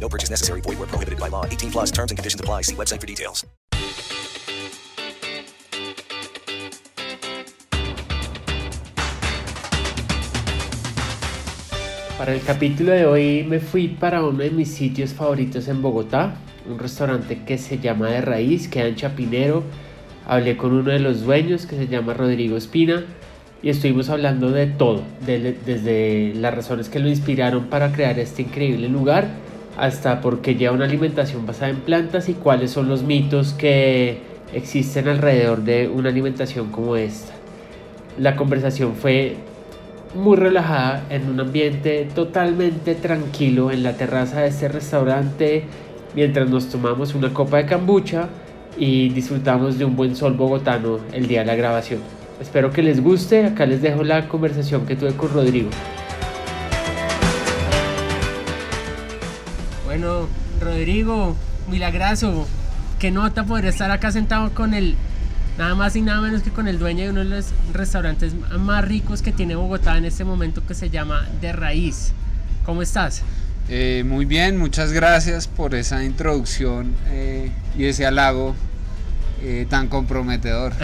No purchase necessary. Void where prohibited by law. 18 plus terms and conditions apply. See website for details. Para el capítulo de hoy me fui para uno de mis sitios favoritos en Bogotá, un restaurante que se llama De Raíz, queda en Chapinero. Hablé con uno de los dueños que se llama Rodrigo Espina y estuvimos hablando de todo, de- desde las razones que lo inspiraron para crear este increíble lugar hasta por qué lleva una alimentación basada en plantas y cuáles son los mitos que existen alrededor de una alimentación como esta. La conversación fue muy relajada en un ambiente totalmente tranquilo en la terraza de este restaurante mientras nos tomamos una copa de kombucha y disfrutamos de un buen sol bogotano el día de la grabación. Espero que les guste, acá les dejo la conversación que tuve con Rodrigo. Bueno, Rodrigo, milagrazo, qué nota poder estar acá sentado con el nada más y nada menos que con el dueño de uno de los restaurantes más ricos que tiene Bogotá en este momento que se llama De Raíz. ¿Cómo estás? Eh, muy bien, muchas gracias por esa introducción eh, y ese halago eh, tan comprometedor.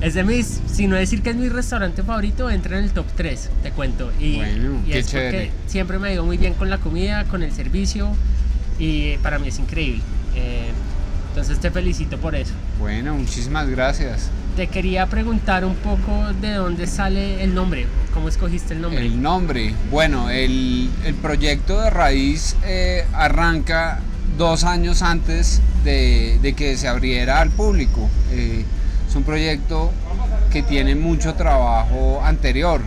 Es de mis, si no decir que es mi restaurante favorito, entra en el top 3, te cuento. Y, Bueno, y qué es porque chévere. siempre me ha ido muy bien con la comida, con el servicio y para mí es increíble. Eh, entonces te felicito por eso. Bueno, muchísimas gracias. Te quería preguntar un poco de dónde sale el nombre, cómo escogiste el nombre. El nombre, bueno, el, el proyecto de raíz eh, arranca dos años antes de, que se abriera al público. Eh, es un proyecto que tiene mucho trabajo anterior,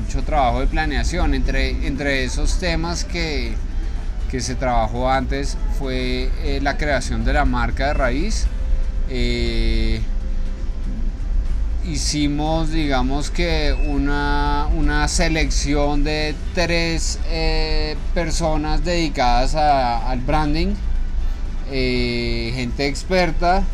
mucho trabajo de planeación. Entre, entre esos temas que, que se trabajó antes fue eh, la creación de la marca de raíz. Eh, hicimos, digamos que una, una selección de tres personas dedicadas al branding, eh, gente experta,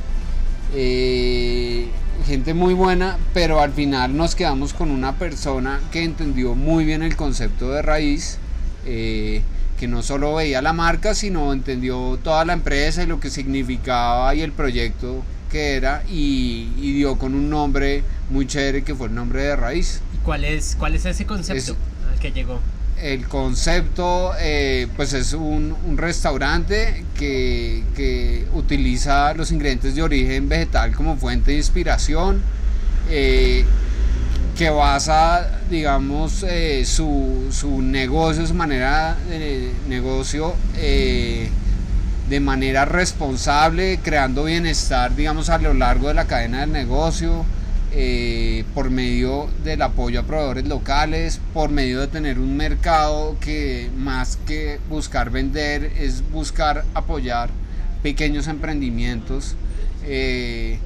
eh, gente muy buena, pero al final nos quedamos con una persona que entendió muy bien el concepto de raíz. eh, que no solo veía la marca, sino entendió toda la empresa y lo que significaba y el proyecto que era y, y dio con un nombre muy chévere que fue el nombre de raíz. ¿Y cuál es, cuál es ese concepto Es- al que llegó? El concepto eh, pues es un, restaurante que, que utiliza los ingredientes de origen vegetal como fuente de inspiración, eh, que basa digamos eh, su, su negocio, su manera de negocio de manera responsable, creando bienestar digamos a lo largo de la cadena del negocio, eh, por medio del apoyo a proveedores locales, por medio de tener un mercado que más que buscar vender es buscar apoyar pequeños emprendimientos eh,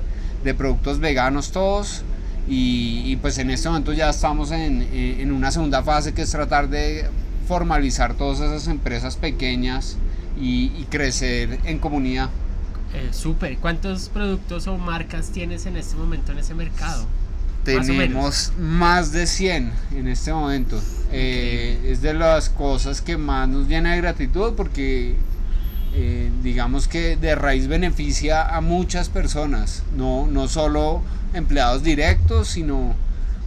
de productos veganos todos. Y, pues en este momento ya estamos en, en una segunda fase que es tratar de formalizar todas esas empresas pequeñas y, y crecer en comunidad. Eh, Súper. ¿Cuántos productos o marcas tienes en este momento en ese mercado? Tenemos más de 100 en este momento. Eh, es de las cosas que más nos llena de gratitud porque eh, digamos que de raíz beneficia a muchas personas, no, no solo empleados directos, sino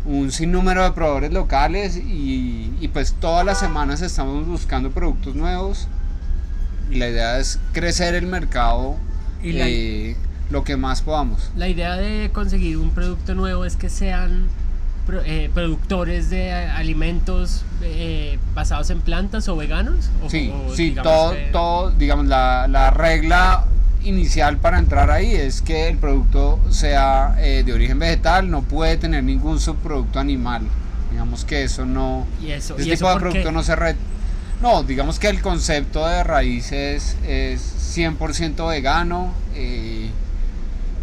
un sinnúmero de proveedores locales y, y pues todas las semanas estamos buscando productos nuevos y la idea es crecer el mercado Y la- eh, lo que más podamos. La idea de conseguir un producto nuevo es que sean pro- eh, productores de alimentos eh, basados en plantas o veganos. O, Sí, o sí, todo, que- todo, digamos, la, la regla inicial para entrar ahí es que el producto sea eh, de origen vegetal, no puede tener ningún subproducto animal. Digamos que eso no... Y eso, y eso tipo de producto no se... re- no, digamos que el concepto de raíz es, es 100% vegano. eh,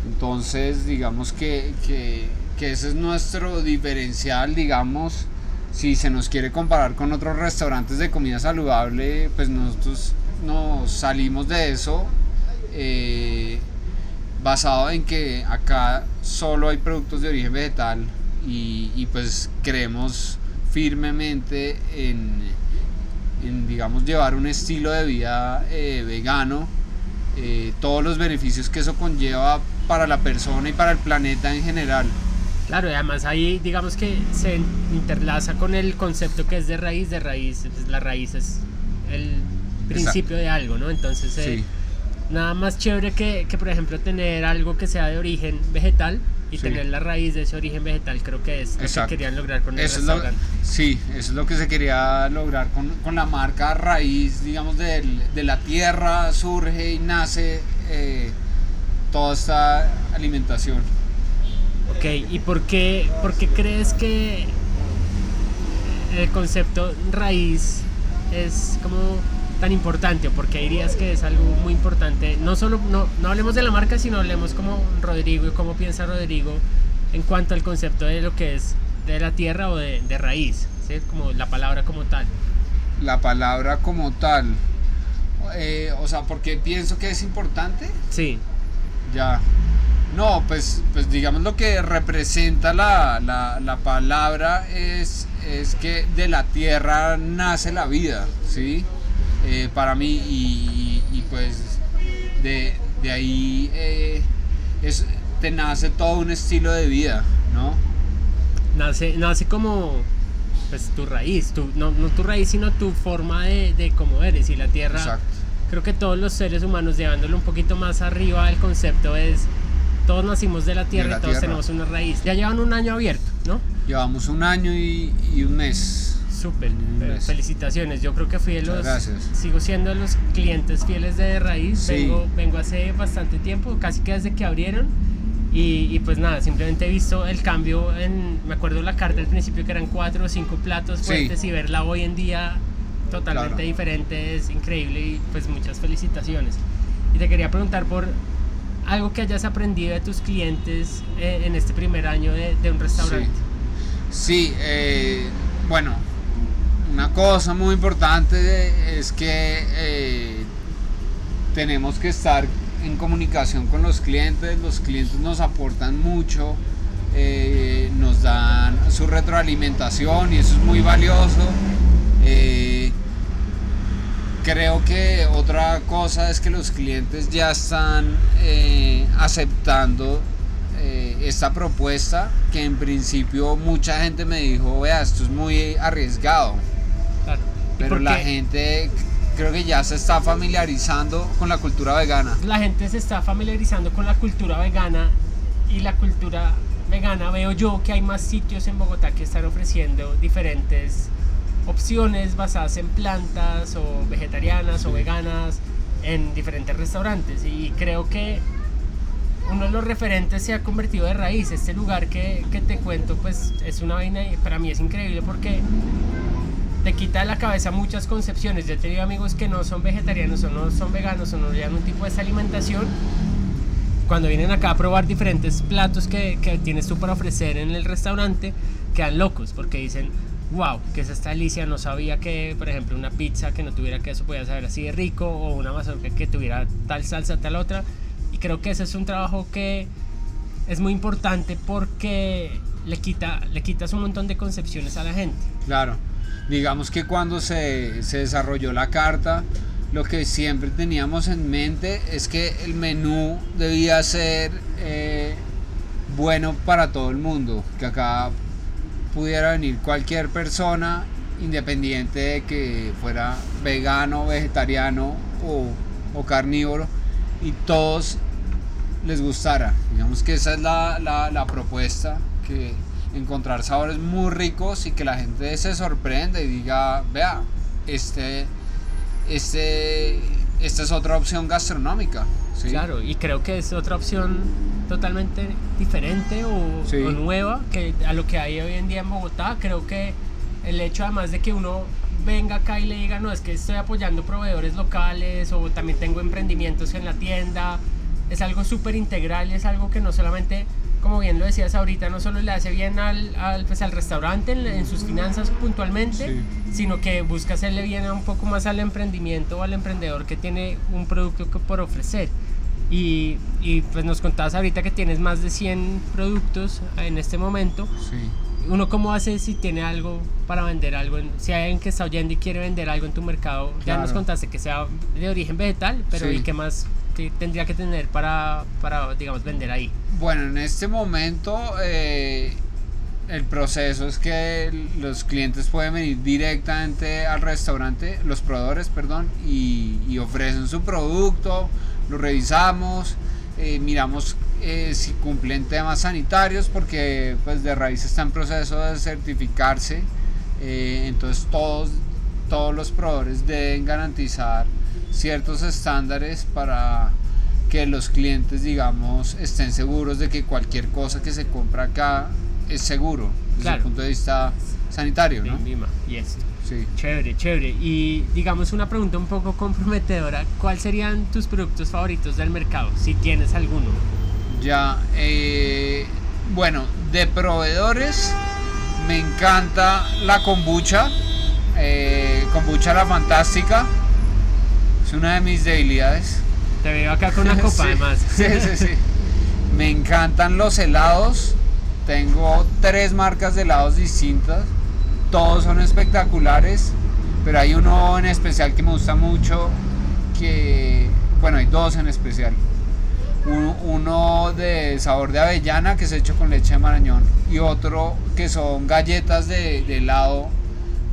entonces, digamos que, que, ese es nuestro diferencial, digamos. Si se nos quiere comparar con otros restaurantes de comida saludable, pues nosotros nos salimos de eso eh, basado en que acá solo hay productos de origen vegetal y, y pues creemos firmemente en, en, digamos, llevar un estilo de vida eh, vegano, eh, todos los beneficios que eso conlleva para la persona y para el planeta en general. Claro, y además ahí digamos que se interlaza con el concepto que es de raíz, de raíz, pues, la raíz es el principio de algo, ¿no? Entonces, eh, Sí. nada más chévere que, que, por ejemplo, tener algo que sea de origen vegetal y Sí. tener la raíz de ese origen vegetal, creo que es lo Exacto. que querían lograr con el Eso es lo, restaurante. sí, eso es lo que se quería lograr con, con la marca raíz, digamos, del- de la tierra, surge y nace eh, toda esta alimentación. Ok, ¿y por qué, por qué crees que el concepto raíz es como tan importante? ¿O por qué dirías que es algo muy importante? No solo, no, no hablemos de la marca, sino hablemos como Rodrigo y cómo piensa Rodrigo en cuanto al concepto de lo que es de la tierra o de, de raíz, ¿sí? como la palabra como tal. La palabra como tal, eh, o sea, porque pienso que es importante, Sí, ya. No, pues, pues digamos lo que representa la, la- la palabra es, es que de la tierra nace la vida, ¿sí? Eh, para mí y, y, pues de, de ahí eh, es, te nace todo un estilo de vida, ¿no? nace, nace como pues tu raíz, tu, no, no tu raíz, sino tu forma de, de cómo eres y la tierra. Exacto. Creo que todos los seres humanos, llevándolo un poquito más arriba, el concepto es, todos nacimos de la tierra la y todos tierra. tenemos una raíz. Ya llevan un año abierto, ¿no? Llevamos un año y, y un mes. Súper, gracias. felicitaciones. Yo creo que fui de los, sigo siendo de los clientes fieles de Raíz. Sí. Vengo, vengo hace bastante tiempo, casi que desde que abrieron. Y, y pues nada, simplemente he visto el cambio en, me acuerdo la carta al principio que eran cuatro o cinco platos Sí. fuertes y verla hoy en día totalmente Claro. diferente es increíble y pues muchas felicitaciones. Y te quería preguntar por algo que hayas aprendido de tus clientes eh, en este primer año de, de un restaurante. Sí, eh, bueno, una cosa muy importante es que eh, tenemos que estar en comunicación con los clientes, los clientes nos aportan mucho, eh, nos dan su retroalimentación y eso es muy valioso. Eh, creo que otra cosa es que los clientes ya están aceptando esta propuesta que en principio mucha gente me dijo, vea, esto es muy arriesgado, Claro. ¿Y pero la gente creo que ya se está familiarizando con la cultura vegana. la gente se está familiarizando con la cultura vegana y la cultura vegana veo yo que hay más sitios en Bogotá que están ofreciendo diferentes opciones basadas en plantas o vegetarianas o veganas en diferentes restaurantes y creo que uno de los referentes se ha convertido de raíz. Este lugar que, que te cuento pues es una vaina y para mí es increíble porque te quita de la cabeza muchas concepciones. Yo he tenido amigos que no son vegetarianos o no son veganos o no llevan un tipo de alimentación. Cuando vienen acá a probar diferentes platos que, que tienes tú para ofrecer en el restaurante, quedan locos porque dicen, wow, que es esta delicia, no sabía que, por ejemplo, una pizza que no tuviera queso podía saber así de rico o una mazorca que tuviera tal salsa, tal otra. Y creo que ese es un trabajo que es muy importante porque le, quita, le quitas un montón de concepciones a la gente. Claro, digamos que cuando se, se desarrolló la carta, lo que siempre teníamos en mente es que el menú debía ser eh, bueno para todo el mundo, que acá pudiera venir cualquier persona, independiente de que fuera vegano, vegetariano o, o carnívoro, y todos les gustara. Digamos que esa es la, la, la propuesta, que encontrar sabores muy ricos y que la gente se sorprenda y diga, vea, este, este, esta es otra opción gastronómica. ¿sí? Claro, y creo que es otra opción totalmente diferente o, Sí. o nueva que a lo que hay hoy en día en Bogotá. Creo que el hecho además de que uno venga acá y le diga, no, es que estoy apoyando proveedores locales o también tengo emprendimientos en la tienda, es algo súper integral y es algo que no solamente, como bien lo decías ahorita, no solo le hace bien al, al, pues, al restaurante en, en sus finanzas puntualmente, Sí. sino que busca hacerle bien un poco más al emprendimiento o al emprendedor que tiene un producto que por ofrecer. Y, y, pues nos contabas ahorita que tienes más de 100 productos en este momento. Sí. ¿Uno cómo hace si tiene algo para vender algo? si hay alguien que está oyendo y quiere vender algo en tu mercado, ya nos contaste que sea de origen vegetal, pero Sí. ¿y qué más te- tendría que tener para, para, digamos, vender ahí? Bueno, en este momento eh, el proceso es que los clientes pueden venir directamente al restaurante, los proveedores, perdón, y, ofrecen su producto, lo revisamos, eh, miramos eh, si cumplen temas sanitarios, porque pues de raíz está en proceso de certificarse, entonces todos, todos los proveedores deben garantizar ciertos estándares para que los clientes, digamos, estén seguros de que cualquier cosa que se compra acá es seguro desde Claro. el punto de vista sanitario, ¿no? Mima, y esto. Sí. Chévere, chévere. Y digamos una pregunta un poco comprometedora. ¿Cuáles serían tus productos favoritos del mercado? Si tienes alguno. Ya, eh, bueno, de proveedores me encanta la kombucha, eh, kombucha la fantástica, es una de mis debilidades. Te veo acá con una copa Sí, además. Sí, sí, sí. Me encantan los helados. Tengo tres marcas de helados distintas. Todos son espectaculares. Pero hay uno en especial que me gusta mucho. Que, bueno, hay dos en especial. Uno, uno de sabor de avellana que es hecho con leche de marañón. Y otro que son galletas de, de helado.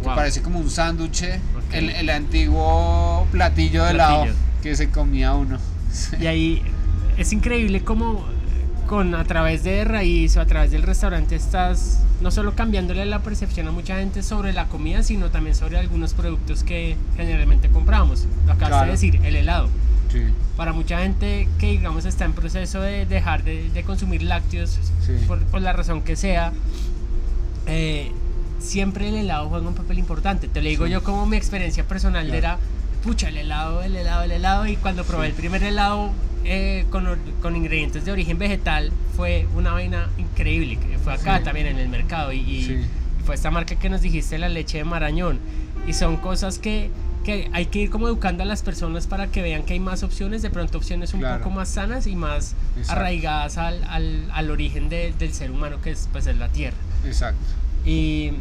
Que Wow. parece como un sándwich. El, el antiguo platillo de helado que se comía uno. Y ahí es increíble cómo con a través de raíz o a través del restaurante estás no solo cambiándole la percepción a mucha gente sobre la comida, sino también sobre algunos productos que generalmente compramos. Lo acabas Claro. de decir, el helado. Sí. Para mucha gente que digamos está en proceso de dejar de, de consumir lácteos Sí. por, por la razón que sea, eh, siempre el helado juega un papel importante. Te lo digo Sí. yo como mi experiencia personal Claro. era, pucha, el helado, el helado, el helado. Y cuando probé el primer helado eh, con, con ingredientes de origen vegetal, fue una vaina increíble. que Fue acá Sí. también en el mercado. Y, y- Sí. y fue esta marca que nos dijiste, la leche de Marañón. Y son cosas que, que hay que ir como educando a las personas para que vean que hay más opciones, de pronto opciones un Claro. poco más sanas y más Exacto. arraigadas al, al, al origen de- del ser humano que es, pues, es la tierra. Exacto. Y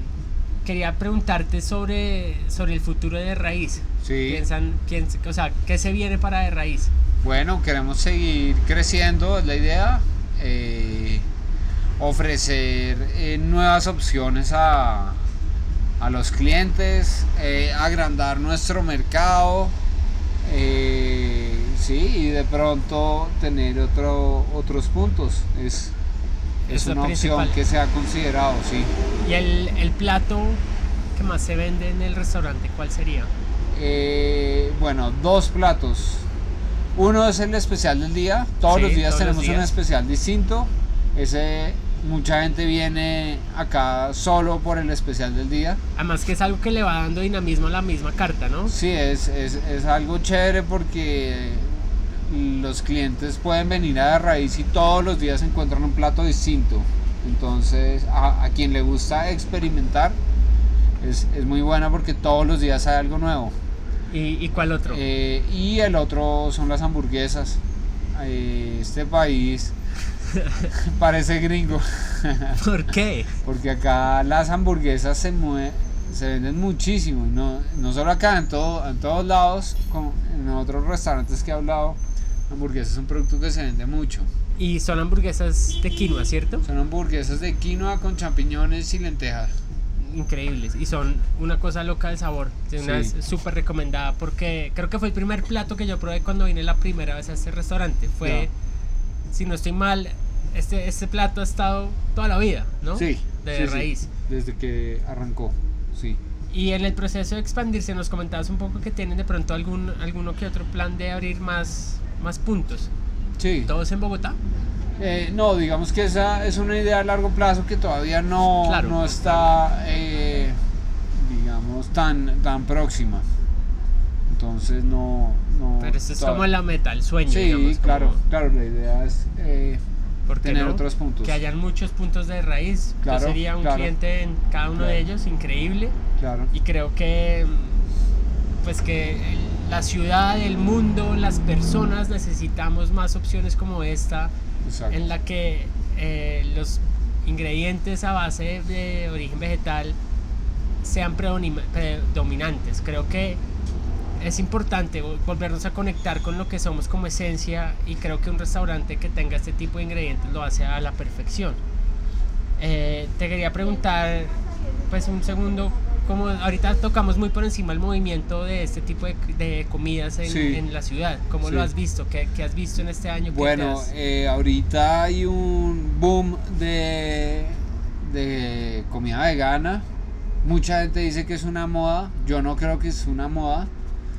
quería preguntarte sobre, sobre el futuro de Raíz. Sí. Piensan, piensan, o sea, ¿qué se viene para de Raíz? Bueno, queremos seguir creciendo, es la idea. eh, ofrecer eh, nuevas opciones a, a los clientes, eh, agrandar nuestro mercado. sí, y de pronto tener otro, otros puntos. Es, es una opción que se ha considerado, sí. Y el, el plato que más se vende en el restaurante, ¿cuál sería? Eh, bueno, dos platos. Uno es el especial del día. Todos Sí, los días todos los tenemos un especial distinto. Ese mucha gente viene acá solo por el especial del día. Además que es algo que le va dando dinamismo a la misma carta, ¿no? Sí, es, es, es algo chévere porque los clientes pueden venir a la raíz y todos los días encuentran un plato distinto. Entonces, a, a quien le gusta experimentar, es, es muy buena porque todos los días hay algo nuevo. ¿Y, y cuál otro? Eh, y el otro son las hamburguesas. Eh, este país parece gringo. ¿Por qué? Porque acá las hamburguesas se mue- se venden muchísimo. No, no solo acá, en, todo, en todos lados, como en otros restaurantes que he hablado, hamburguesas es un producto que se vende mucho. Y son hamburguesas de quinoa, ¿cierto? Son hamburguesas de quinoa con champiñones y lentejas. Increíbles. Y son una cosa loca de sabor. Es una Sí. súper recomendada porque creo que fue el primer plato que yo probé cuando vine la primera vez a este restaurante. Fue si no estoy mal, este, este plato ha estado toda la vida, ¿no? Sí. De sí, sí, raíz. desde que arrancó, sí. Y en el proceso de expandirse nos comentabas un poco que tienen de pronto algún alguno que otro plan de abrir más, más puntos. Sí. ¿Todos en Bogotá? Eh, no, digamos que esa es una idea a largo plazo que todavía no, Claro. no está, eh, digamos, tan, tan próxima. Entonces no... no Pero esto es como la meta, el sueño. Sí, digamos, como- claro, claro, la idea es eh, ¿por qué tener no? otros puntos. Que hayan muchos puntos de raíz. Claro, Yo sería un claro. cliente en cada uno de ellos, increíble. Claro, Y creo que pues que el- la ciudad, el mundo, las personas necesitamos más opciones como esta exacto. en la que eh, los ingredientes a base de origen vegetal sean predomina- predominantes. Creo que es importante vol- volvernos a conectar con lo que somos como esencia y creo que un restaurante que tenga este tipo de ingredientes lo hace a la perfección. Eh, te quería preguntar, pues un segundo, como ahorita tocamos muy por encima el movimiento de este tipo de, de comidas en, Sí. en la ciudad, ¿cómo lo has visto? ¿Qué, qué has visto en este año? Bueno, has- eh, ahorita hay un boom de, de comida vegana. Mucha gente dice que es una moda. Yo no creo que es una moda.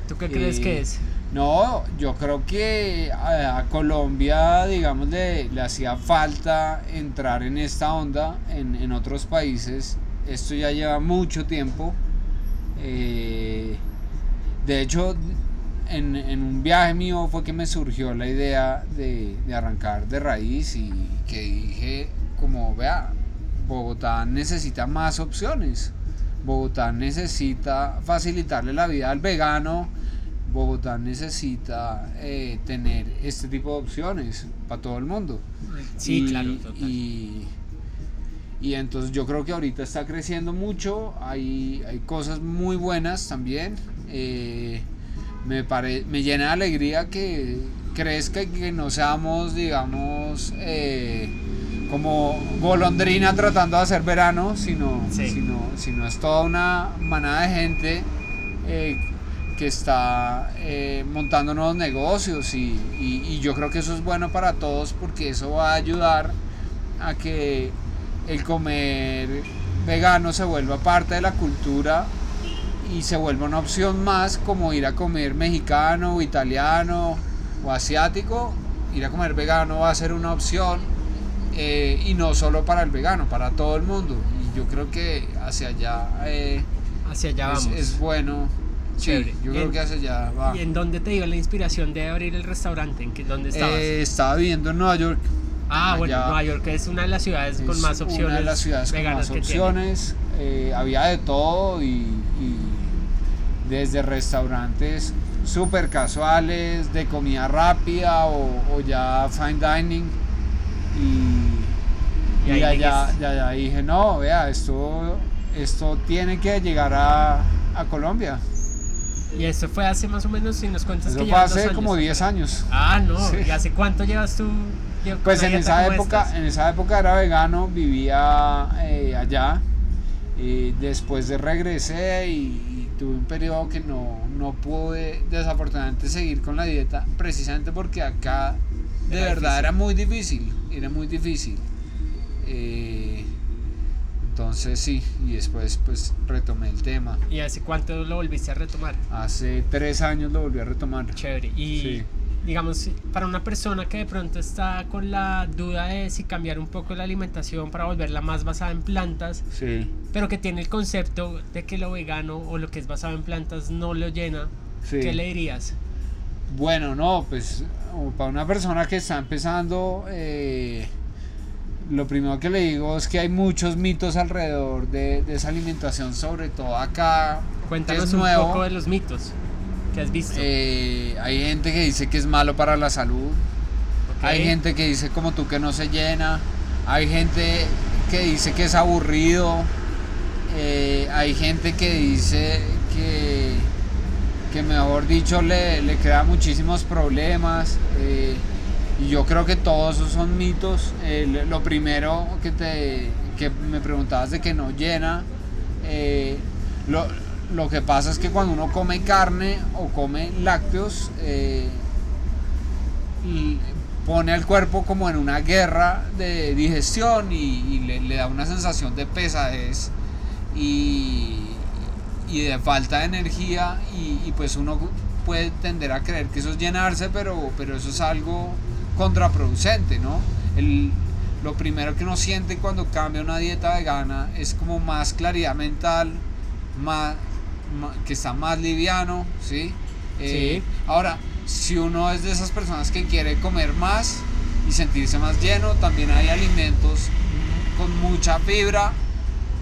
¿Tú qué crees eh, que es? No, yo creo que a, a Colombia, digamos, le, le hacía falta entrar en esta onda. En, en otros países esto ya lleva mucho tiempo. Eh, de hecho, en, en un viaje mío fue que me surgió la idea de, de arrancar de raíz y que dije, como vea, Bogotá necesita más opciones. Bogotá necesita facilitarle la vida al vegano. Bogotá necesita eh, tener este tipo de opciones para todo el mundo. Sí, Y- claro, total. Y, y entonces yo creo que ahorita está creciendo mucho, hay, hay cosas muy buenas también. eh, me, pare- me llena de alegría que crezca y que no seamos, digamos, eh, como golondrina tratando de hacer verano, sino, Sí. sino, sino es toda una manada de gente eh, que está eh, montando nuevos negocios y, y- y yo creo que eso es bueno para todos porque eso va a ayudar a que el comer vegano se vuelva parte de la cultura y se vuelva una opción más como ir a comer mexicano o italiano o asiático. Ir a comer vegano va a ser una opción eh, y no solo para el vegano, para todo el mundo. Y yo creo que hacia allá eh, Hacia allá es, vamos. es bueno. Sí, Chévere. yo Y creo en- que hacia allá va. ¿Y en dónde te dio la inspiración de abrir el restaurante? ¿En qué, dónde estabas? Eh, estaba viviendo en Nueva York. Ah, bueno, Nueva York es una de las ciudades con más opciones Una de las ciudades con más opciones. eh, había de todo y, y desde restaurantes súper casuales, de comida rápida o, o ya fine dining. Y, Y y allá, dijiste- y allá dije, no, vea, esto, esto tiene que llegar a, a Colombia. Y eso fue hace más o menos, si nos cuentas Eso que fue dos hace años. como 10 años. Ah, no. Sí. ¿Y hace cuánto llevas tú? Pues en esa época, estas? en esa época era vegano, vivía eh, allá. Y después de regresé y, y tuve un periodo que no, no pude desafortunadamente seguir con la dieta, precisamente porque acá de Era verdad difícil. era muy difícil, era muy difícil. Eh, entonces sí, y después pues retomé el tema. ¿Y hace cuánto lo volviste a retomar? Hace tres años lo volví a retomar. Chévere. Y Sí. Digamos, para una persona que de pronto está con la duda de si cambiar un poco la alimentación para volverla más basada en plantas, Sí, pero que tiene el concepto de que lo vegano o lo que es basado en plantas no lo llena, sí. ¿qué le dirías? Bueno, no, pues para una persona que está empezando, eh, lo primero que le digo es que hay muchos mitos alrededor de, de esa alimentación, sobre todo acá. Cuéntanos es un nuevo. poco de los mitos que has visto. Eh, hay gente que dice que es malo para la salud. Hay gente que dice como tú que no se llena. Hay gente que dice que es aburrido. eh, hay gente que dice que, que mejor dicho le, le crea muchísimos problemas. eh, y yo creo que todos esos son mitos. Eh, lo primero que, te, que me preguntabas de que no llena. lo, lo que pasa es que cuando uno come carne o come lácteos, eh, y pone al cuerpo como en una guerra de digestión y, le, da una sensación de pesadez y, y de falta de energía y, pues uno puede tender a creer que eso es llenarse, pero, pero eso es algo contraproducente, ¿no? El, lo primero que uno siente cuando cambia una dieta vegana es como más claridad mental, más, que está más liviano, ¿sí? Eh, ahora, si uno es de esas personas que quiere comer más y sentirse más lleno, también hay alimentos con mucha fibra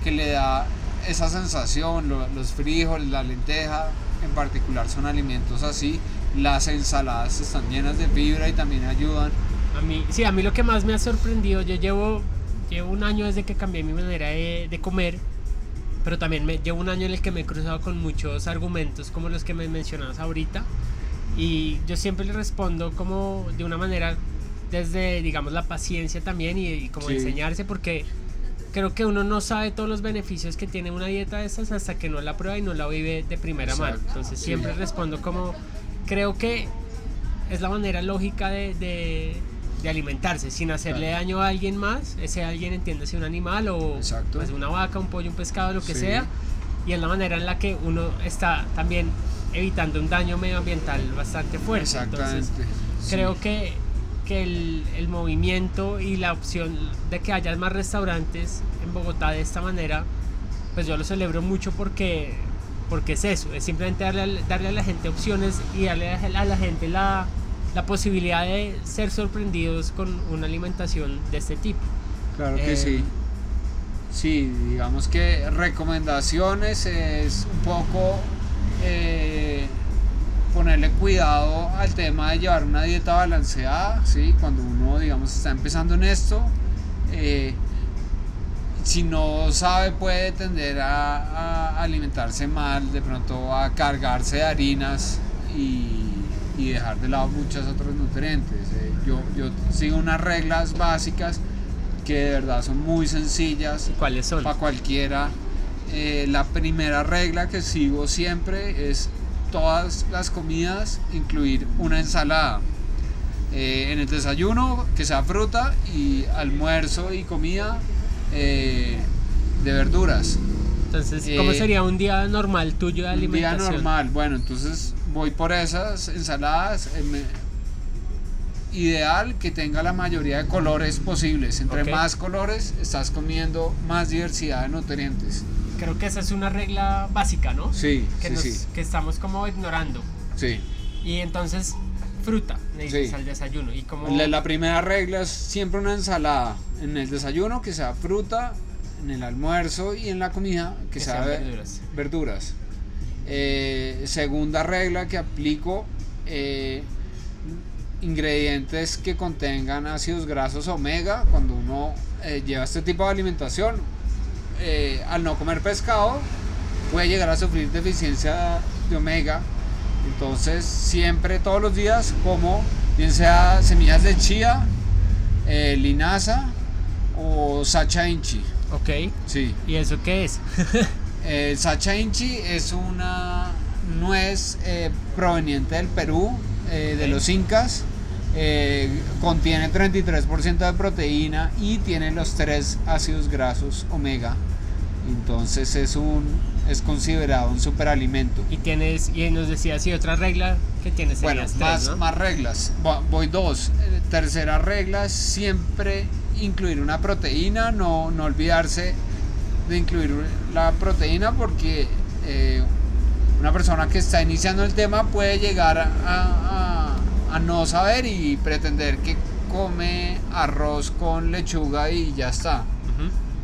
que le da esa sensación, los frijoles, la lenteja en particular son alimentos así, las ensaladas están llenas de fibra y también ayudan. A mí, sí, a mí lo que más me ha sorprendido, yo llevo, llevo un año desde que cambié mi manera de, comer, pero también me, llevo un año en el que me he cruzado con muchos argumentos como los que me mencionas ahorita y yo siempre le respondo como de una manera desde, digamos, la paciencia también y, como enseñarse porque creo que uno no sabe todos los beneficios que tiene una dieta de esas hasta que no la prueba y no la vive de primera mano. Entonces siempre respondo como, creo que es la manera lógica de, de, alimentarse sin hacerle daño a alguien más, ese alguien entiende un animal o pues, una vaca, un pollo, un pescado, lo que sea, y es la manera en la que uno está también evitando un daño medioambiental bastante fuerte. Entonces, creo que que el, el, movimiento y la opción de que haya más restaurantes en Bogotá de esta manera, pues yo lo celebro mucho porque, porque es eso, es simplemente darle, darle a la gente opciones y darle a la gente la, la posibilidad de ser sorprendidos con una alimentación de este tipo. Claro que sí. Eh, sí, digamos que recomendaciones es un poco... Eh, ponerle cuidado al tema de llevar una dieta balanceada, ¿sí? cuando uno digamos está empezando en esto, eh, si no sabe puede tender a, alimentarse mal, de pronto a cargarse de harinas y, dejar de lado muchos otros nutrientes. Eh. Yo, yo sigo unas reglas básicas que de verdad son muy sencillas. ¿Cuáles son? Para cualquiera. Eh, la primera regla que sigo siempre es todas las comidas incluir una ensalada. Eh, en el desayuno que sea fruta y almuerzo y comida eh, de verduras. Entonces, ¿cómo eh, sería un día normal tuyo de alimentación? Un día normal, bueno, entonces voy por esas ensaladas. ideal que tenga la mayoría de colores posibles. Entre más colores, estás comiendo más diversidad de nutrientes creo que esa es una regla básica, ¿no? Sí, que, sí, que estamos como ignorando. Sí. Y entonces, fruta, necesitas al desayuno. Y como... La, primera regla es siempre una ensalada en el desayuno, que sea fruta, en el almuerzo y en la comida, que, sea verduras. verduras. Eh, segunda regla que aplico, eh, ingredientes que contengan ácidos grasos omega, cuando uno eh, lleva este tipo de alimentación, al no comer pescado puede llegar a sufrir deficiencia de omega. Entonces siempre, todos los días, como bien sea semillas de chía, linaza o sacha inchi. Ok. Sí. ¿Y eso qué es? El sacha inchi es una nuez eh, proveniente del Perú, de los incas. contiene 33% de proteína y tiene los tres ácidos grasos omega entonces es un es considerado un superalimento. Y tienes y nos decías si otra regla que tienes bueno, más, más reglas. Voy dos. Eh, tercera regla es siempre incluir una proteína, no, no olvidarse de incluir la proteína porque eh, una persona que está iniciando el tema puede llegar a, a, no saber y pretender que come arroz con lechuga y ya está.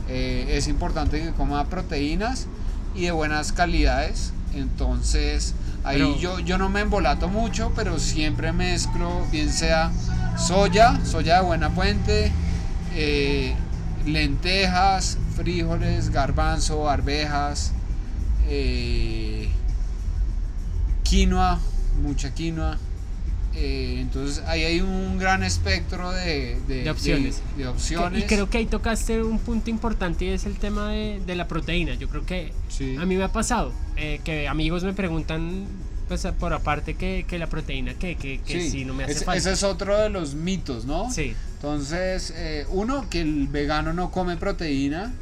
Eh, es importante que coma proteínas y de buenas calidades. Entonces, ahí yo, yo no me embolato mucho, pero siempre mezclo, bien sea soya, soya de buena fuente, eh, lentejas, frijoles, garbanzo, arvejas, eh, quinoa, mucha quinoa. Eh, entonces ahí hay un gran espectro de, de, opciones. De, opciones. Y creo que ahí tocaste un punto importante y es el tema de, la proteína. Yo creo que a mí me ha pasado eh, que amigos me preguntan pues por aparte que, que la proteína que, que, que sí. no me hace ese, falta. ese es otro de los mitos, ¿no? Sí. Entonces, eh, uno, que el vegano no come proteína.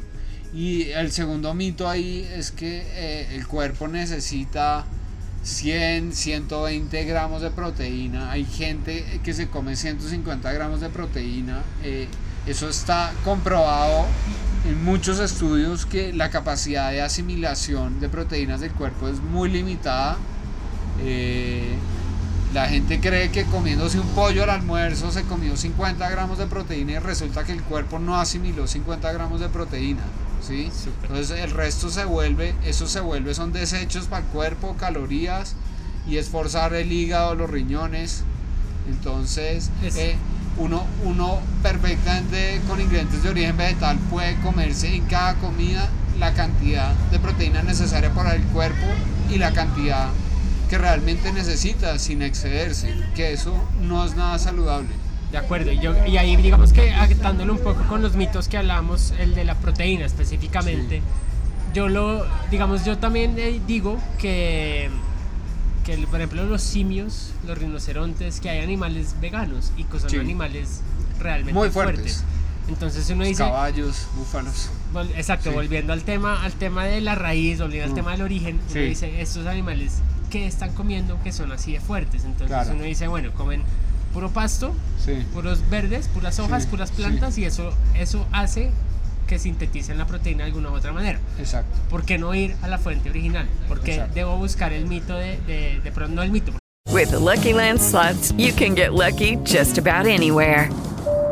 Y el segundo mito ahí es que eh, el cuerpo necesita 100, 120 gramos de proteína. Hay gente que se come 150 gramos de proteína. eh, eso está comprobado en muchos estudios que la capacidad de asimilación de proteínas del cuerpo es muy limitada. Eh, la gente cree que comiéndose un pollo al almuerzo se comió 50 gramos de proteína y resulta que el cuerpo no asimiló 50 gramos de proteína. ¿sí? Entonces el resto se vuelve, eso se vuelve, son desechos para el cuerpo, calorías y esforzar el hígado, los riñones. Entonces Es- eh, uno, uno perfectamente con ingredientes de origen vegetal puede comerse en cada comida la cantidad de proteína necesaria para el cuerpo y la cantidad que realmente necesita sin excederse, que eso no es nada saludable. De acuerdo, y, yo, y ahí digamos que atándolo un poco con los mitos que hablamos, el de la proteína específicamente, yo lo, digamos, yo también eh, digo que, que por ejemplo los simios, los rinocerontes, que hay animales veganos y que son Sí. animales realmente Muy fuertes. fuertes. Entonces uno dice, Caballos, búfalos. Vol- Exacto, Sí. volviendo al tema, al tema de la raíz, volviendo al Mm. tema del origen, uno Sí. dice, estos animales que están comiendo que son así de fuertes. Entonces Claro. uno dice, bueno, comen puro pasto, Sí. puros verdes, puras hojas, Sí, puras sí. plantas y eso, eso hace que sinteticen la proteína de alguna u otra manera. Exacto. ¿Por qué no ir a la fuente original? Porque Exacto. debo buscar el mito de, de, de pronto, no el mito, With the Lucky Land slots, you can get lucky just about anywhere.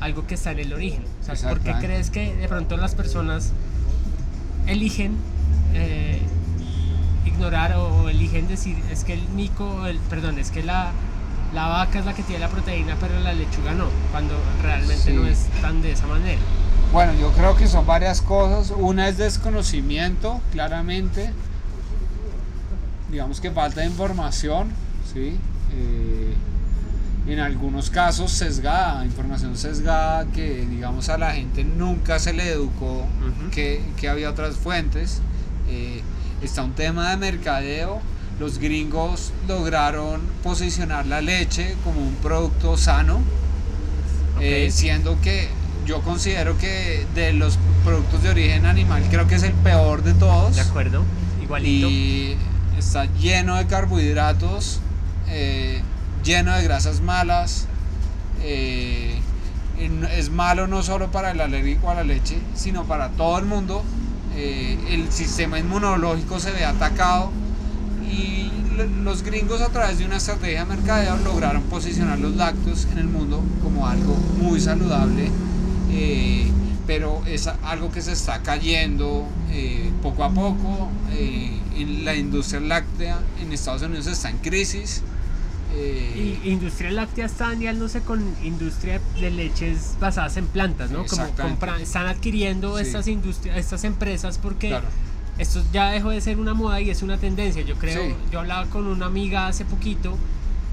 algo que está en el origen. O sea, ¿por qué crees que de pronto las personas eligen eh, ignorar o, o eligen decir es que el mico, el, perdón, es que la, la vaca es la que tiene la proteína, pero la lechuga no, cuando realmente Sí. no es tan de esa manera. Bueno, yo creo que son varias cosas. Una es desconocimiento, claramente. Digamos que falta de información, ¿sí? Eh, en algunos casos sesgada, información sesgada que digamos a la gente nunca se le educó Ujú. que, que había otras fuentes. Eh, está un tema de mercadeo. Los gringos lograron posicionar la leche como un producto sano, eh, Ok. siendo que yo considero que de los productos de origen animal creo que es el peor de todos ¿De acuerdo? Igualito. y está lleno de carbohidratos, eh, lleno de grasas malas. eh, es malo no solo para el alérgico a la leche, sino para todo el mundo. Eh, el sistema inmunológico se ve atacado y los gringos a través de una estrategia de mercadeo lograron posicionar los lácteos en el mundo como algo muy saludable, eh, pero es algo que se está cayendo eh, poco a poco. eh, en la industria láctea en Estados Unidos está en crisis. Eh, Y industria láctea está aliándose con industria de leches basadas en plantas, ¿no? Como Exactamente. compra- están adquiriendo Sí. estas industrias, estas empresas porque Claro. esto ya dejó de ser una moda y es una tendencia. Yo creo, Sí. yo hablaba con una amiga hace poquito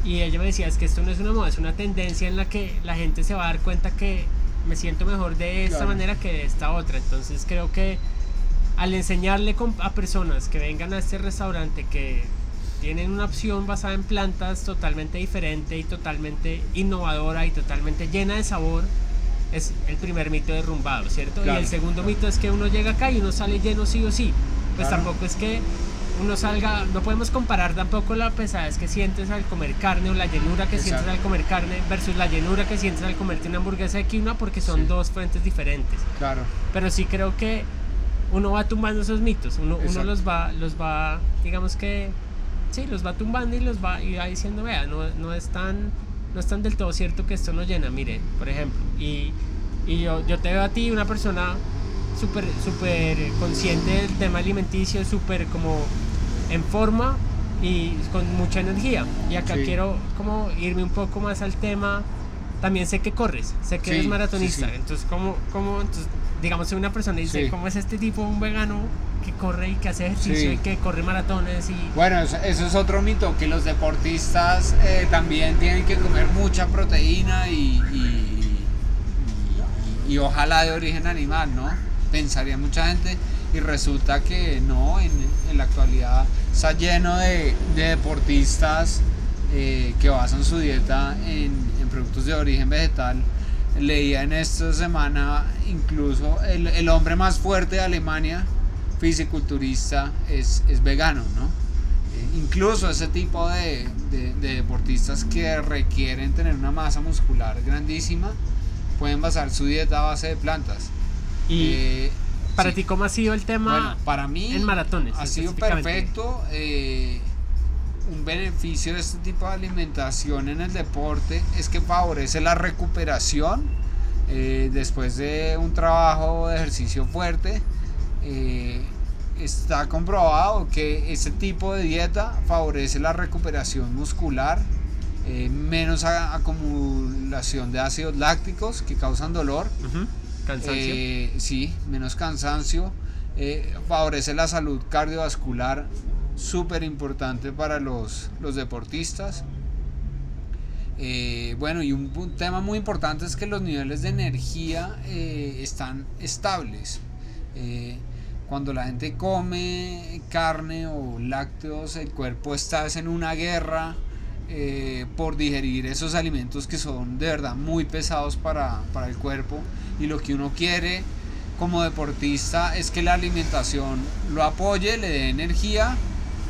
y ella me decía es que esto no es una moda, es una tendencia en la que la gente se va a dar cuenta que me siento mejor de esta Claro. manera que de esta otra. Entonces creo que al enseñarle a personas que vengan a este restaurante que tienen una opción basada en plantas totalmente diferente y totalmente innovadora y totalmente llena de sabor, es el primer mito derrumbado, ¿cierto? Claro, y el segundo mito es que uno llega acá y uno sale lleno sí o sí. Pues Claro. tampoco es que uno salga, no podemos comparar tampoco la pesadez que sientes al comer carne o la llenura que sientes Exacto. al comer carne versus la llenura que sientes al comerte una hamburguesa de quinoa porque son Sí. dos fuentes diferentes Claro. pero sí creo que uno va tumbando esos mitos, uno, uno los va, los va, digamos que, sí, los va tumbando y los va, y va diciendo, vea, no, no es tan, no es tan del todo cierto que esto no llena, mire, por ejemplo, y, y yo, yo te veo a ti, una persona súper, súper consciente del tema alimenticio, súper como en forma, y con mucha energía. Y acá Sí. quiero como irme un poco más al tema. También sé que corres, sé que Sí, eres maratonista. sí. Entonces, ¿cómo, cómo, entonces, digamos, si una persona dice. ¿cómo es este tipo, un vegano que corre y que hace ejercicio Sí. y que corre maratones? y Bueno, eso, eso es otro mito, que los deportistas eh, también tienen que comer mucha proteína y, y- y- y ojalá de origen animal, ¿no? Pensaría mucha gente y resulta que no, en, en la actualidad está lleno de, de deportistas eh, que basan su dieta en, en productos de origen vegetal. Leía en esta semana incluso el, el hombre más fuerte de Alemania, fisiculturista, es, es vegano, ¿no? Eh, incluso ese tipo de, de- de deportistas que requieren tener una masa muscular grandísima pueden basar su dieta a base de plantas. y Eh, para sí. ti, ¿cómo ha sido el tema Bueno, para mí en maratones? ha sido perfecto. eh, un beneficio de este tipo de alimentación en el deporte es que favorece la recuperación eh, después de un trabajo de ejercicio fuerte. Eh, está comprobado que ese tipo de dieta favorece la recuperación muscular, eh, menos acumulación de ácidos lácticos que causan dolor. Cansancio. Eh, sí, menos cansancio. eh, favorece la salud cardiovascular, súper importante para los, los deportistas. Bueno, y un, tema muy importante es que los niveles de energía están estables. Cuando la gente come carne o lácteos, el cuerpo está es en una guerra eh, por digerir esos alimentos que son de verdad muy pesados para, para el cuerpo. Y lo que uno quiere como deportista es que la alimentación lo apoye, le dé energía,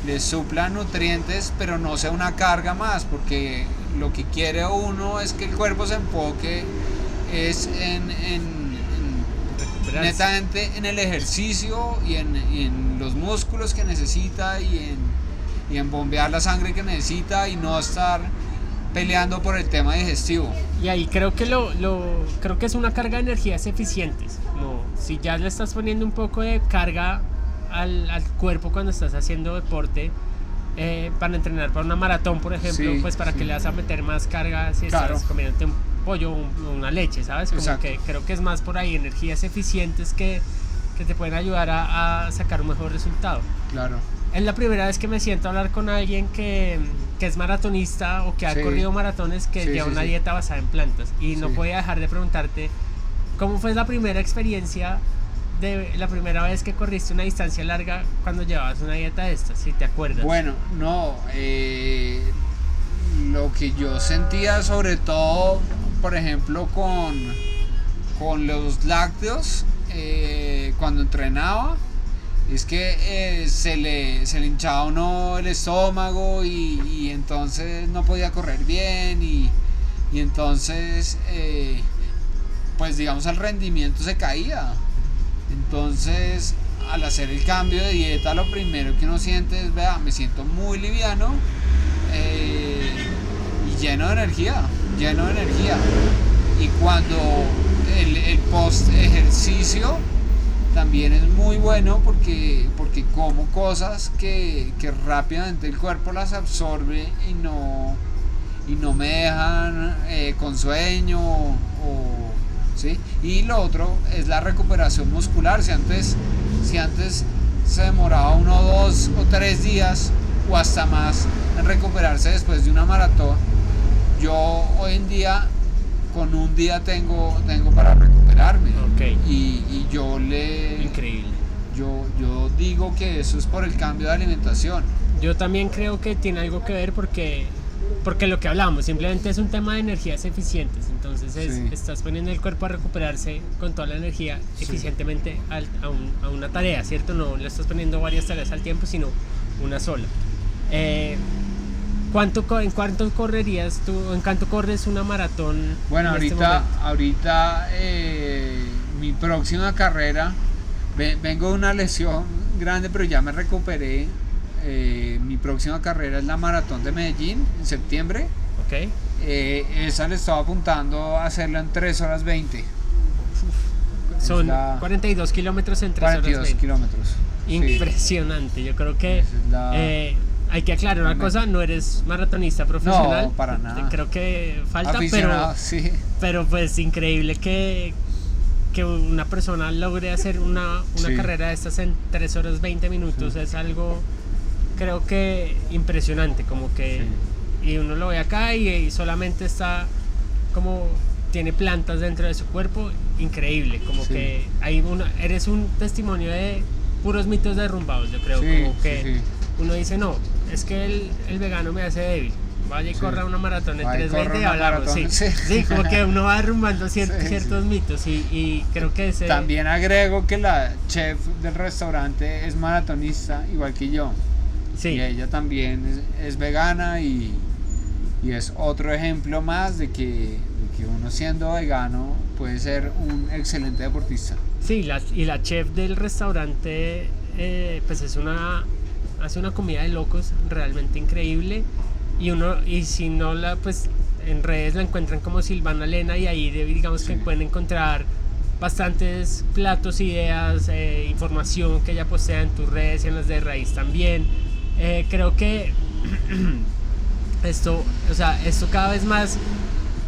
le supla nutrientes, pero no sea una carga más, porque lo que quiere uno es que el cuerpo se enfoque es en. Netamente en el ejercicio y en, y en los músculos que necesita y en, y en bombear la sangre que necesita y no estar peleando por el tema digestivo. Y ahí creo que lo, lo creo que es una carga de energías eficientes. Como si ya le estás poniendo un poco de carga al, al cuerpo cuando estás haciendo deporte eh, para entrenar para una maratón, por ejemplo, Sí, pues para sí. que le vas a meter más carga si Claro. estás comiéndote un pollo o un- una leche, ¿sabes? Como Exacto. que creo que es más por ahí energías eficientes que, que te pueden ayudar a, a sacar un mejor resultado. Claro. Es la primera vez que me siento a hablar con alguien que, que es maratonista o que ha Sí. corrido maratones que Sí, lleva sí, una dieta basada en plantas. Y no podía dejar de preguntarte, ¿cómo fue la primera experiencia de la primera vez que corriste una distancia larga cuando llevabas una dieta de estas? Si te acuerdas. Bueno, no, eh, lo que yo sentía sobre todo, por ejemplo, con, con los lácteos, eh, cuando entrenaba, es que eh, se, le, se le hinchaba uno el estómago y, entonces no podía correr bien y, entonces, eh, pues digamos, el rendimiento se caía. Entonces, al hacer el cambio de dieta, lo primero que uno siente es, vea, me siento muy liviano y lleno de energía, lleno de energía. Y cuando el, post ejercicio también es muy bueno porque, porque como cosas que, que rápidamente el cuerpo las absorbe y no, y no me dejan eh, con sueño o, ¿sí? y lo otro es la recuperación muscular si antes si antes se demoraba uno dos o tres días o hasta más en recuperarse después de una maratón yo hoy en día con un día tengo tengo para recuperarme Ok. y, y yo le Increíble. yo, yo digo que eso es por el cambio de alimentación Yo también creo que tiene algo que ver porque, porque lo que hablamos, simplemente es un tema de energías eficientes. Entonces es- Sí. estás poniendo el cuerpo a recuperarse con toda la energía eficientemente al- a, un- a una tarea, ¿cierto? No le estás poniendo varias tareas al tiempo, sino una sola. Eh, ¿cuánto, ¿En cuánto correrías tú? ¿En cuánto corres una maratón? Bueno, en este ahorita, ahorita eh, mi próxima carrera, ve- vengo de una lesión grande, pero ya me recuperé. Eh, mi próxima carrera es la maratón de Medellín en septiembre. Ok. Eh, esa le estaba apuntando a hacerla en 3 horas 20. Son la- 42 kilómetros en 3 horas 42 20. kilómetros. Sí. Impresionante. Yo creo que Esa es la- eh, hay que aclarar una cosa, no eres maratonista profesional. No, para nada. Creo que falta, pero, sí. pero pues increíble que, que una persona logre hacer una, una Sí. carrera de estas en 3 horas 20 minutos. Es algo, creo que impresionante, como que... Y uno lo ve acá y, y solamente está como... Tiene plantas dentro de su cuerpo, increíble, como Sí. que hay una, eres un testimonio de puros mitos derrumbados, yo creo, Sí, como que sí. uno dice, no, es que el, el vegano me hace débil. Vaya y Sí. corra una maratón en Vaya y 320 y hablamos. Sí. maratón, sí. Sí, como que uno va derrumbando cier- Sí, ciertos mitos y, y creo que ese... También agrego que la chef del restaurante es maratonista, igual que yo. Sí, Y ella también es, es vegana y, y es otro ejemplo más de que, de que uno siendo vegano puede ser un excelente deportista. sí la- y la chef del restaurante eh, pues es una... Hace una comida de locos realmente increíble y uno y si no la pues en redes la encuentran como Silvana Lena y ahí digamos que pueden encontrar bastantes platos, ideas, eh, información que ella postea en tus redes y en las de Raíz también. Eh, creo que esto, o sea, esto cada vez más,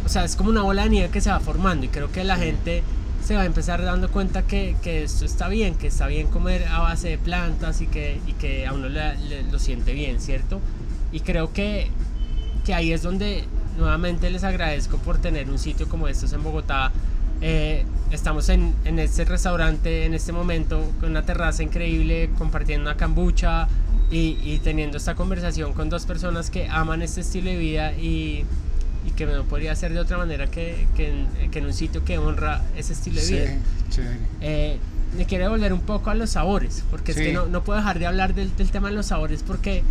o sea, es como una bola de nieve que se va formando y creo que la gente se va a empezar dando cuenta que, que esto está bien, que está bien comer a base de plantas y que, y que a uno lo siente bien, ¿cierto? Y creo que, que ahí es donde nuevamente les agradezco por tener un sitio como estos en Bogotá. Eh, estamos en, en este restaurante en este momento con una terraza increíble, compartiendo una cambucha y, y teniendo esta conversación con dos personas que aman este estilo de vida y, y que no podría ser de otra manera que, que en, que en un sitio que honra ese estilo de Sí, vida. chévere. Eh, me quiero volver un poco a los sabores, porque es Sí. que no, no puedo dejar de hablar del, del tema de los sabores porque,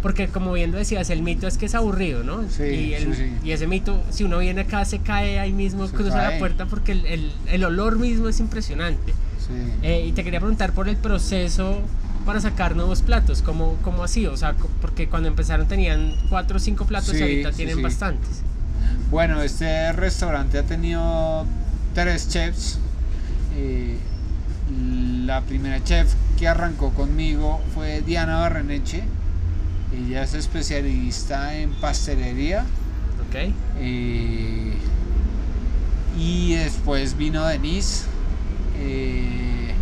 porque como bien lo decías, el mito es que es aburrido, ¿no? Sí, y, el- sí, sí. y ese mito, si uno viene acá, se cae ahí mismo, Se cruza la puerta porque el, el- el olor mismo es impresionante. Sí. Eh, y te quería preguntar por el proceso para sacar nuevos platos, ¿cómo, cómo así? O sea, porque cuando empezaron tenían cuatro o cinco platos Sí, y ahorita sí, tienen sí. bastantes. Bueno, este restaurante ha tenido tres chefs. Eh, la primera chef que arrancó conmigo fue Diana Barreneche. Ella es especialista en pastelería. ¿Ok? Eh, y después vino Denise. Eh,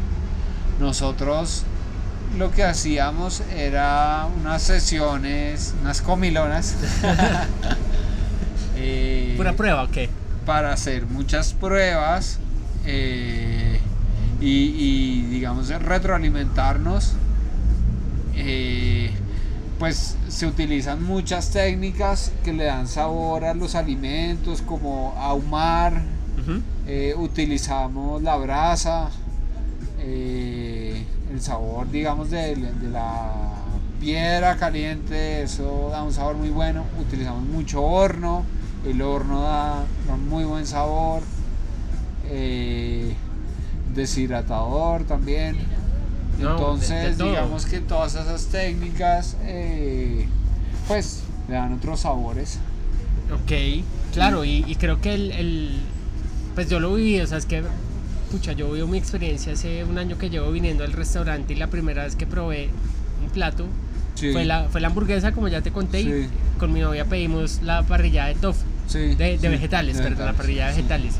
nosotros lo que hacíamos era unas sesiones, unas comilonas. Eh, ¿Pura prueba o qué? para hacer muchas pruebas eh, y, y, digamos retroalimentarnos eh, pues se utilizan muchas técnicas que le dan sabor a los alimentos como ahumar eh, utilizamos la brasa eh, el sabor digamos de, de la piedra caliente eso da un sabor muy bueno utilizamos mucho horno el horno da, da un muy buen sabor eh, deshidratador también No, de- de entonces digamos que todas esas técnicas eh, pues le dan otros sabores Ok, claro, y, y creo que el, el- Pues yo lo viví, o sea, es que. Pucha, yo vivo mi experiencia hace un año que llevo viniendo al restaurante y la primera vez que probé un plato Sí. fue, la, fue la hamburguesa, como ya te conté, y con mi novia pedimos la parrilla de tofu, Sí, de, de sí, vegetales, de perdón, la parrilla de sí. vegetales.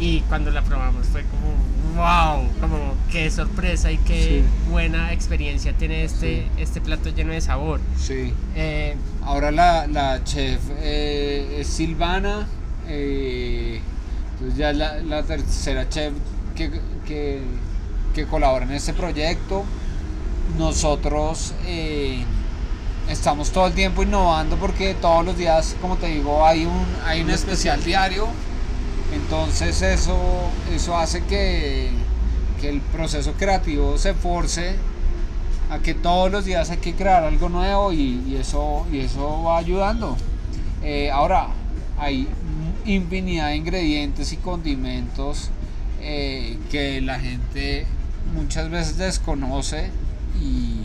Y cuando la probamos fue como, wow, como qué sorpresa y qué buena experiencia tiene este, este plato lleno de sabor. Sí. Eh, Ahora la, la chef eh, es Silvana, eh, entonces ya es la, la tercera chef que, que, que colabora en este proyecto. Nosotros eh, estamos todo el tiempo innovando porque todos los días, como te digo, hay un, hay un especial diario. Entonces eso, eso hace que, que el proceso creativo se force a que todos los días hay que crear algo nuevo y, eso, y eso va ayudando. Eh, ahora, hay infinidad de ingredientes y condimentos eh, que la gente muchas veces desconoce y,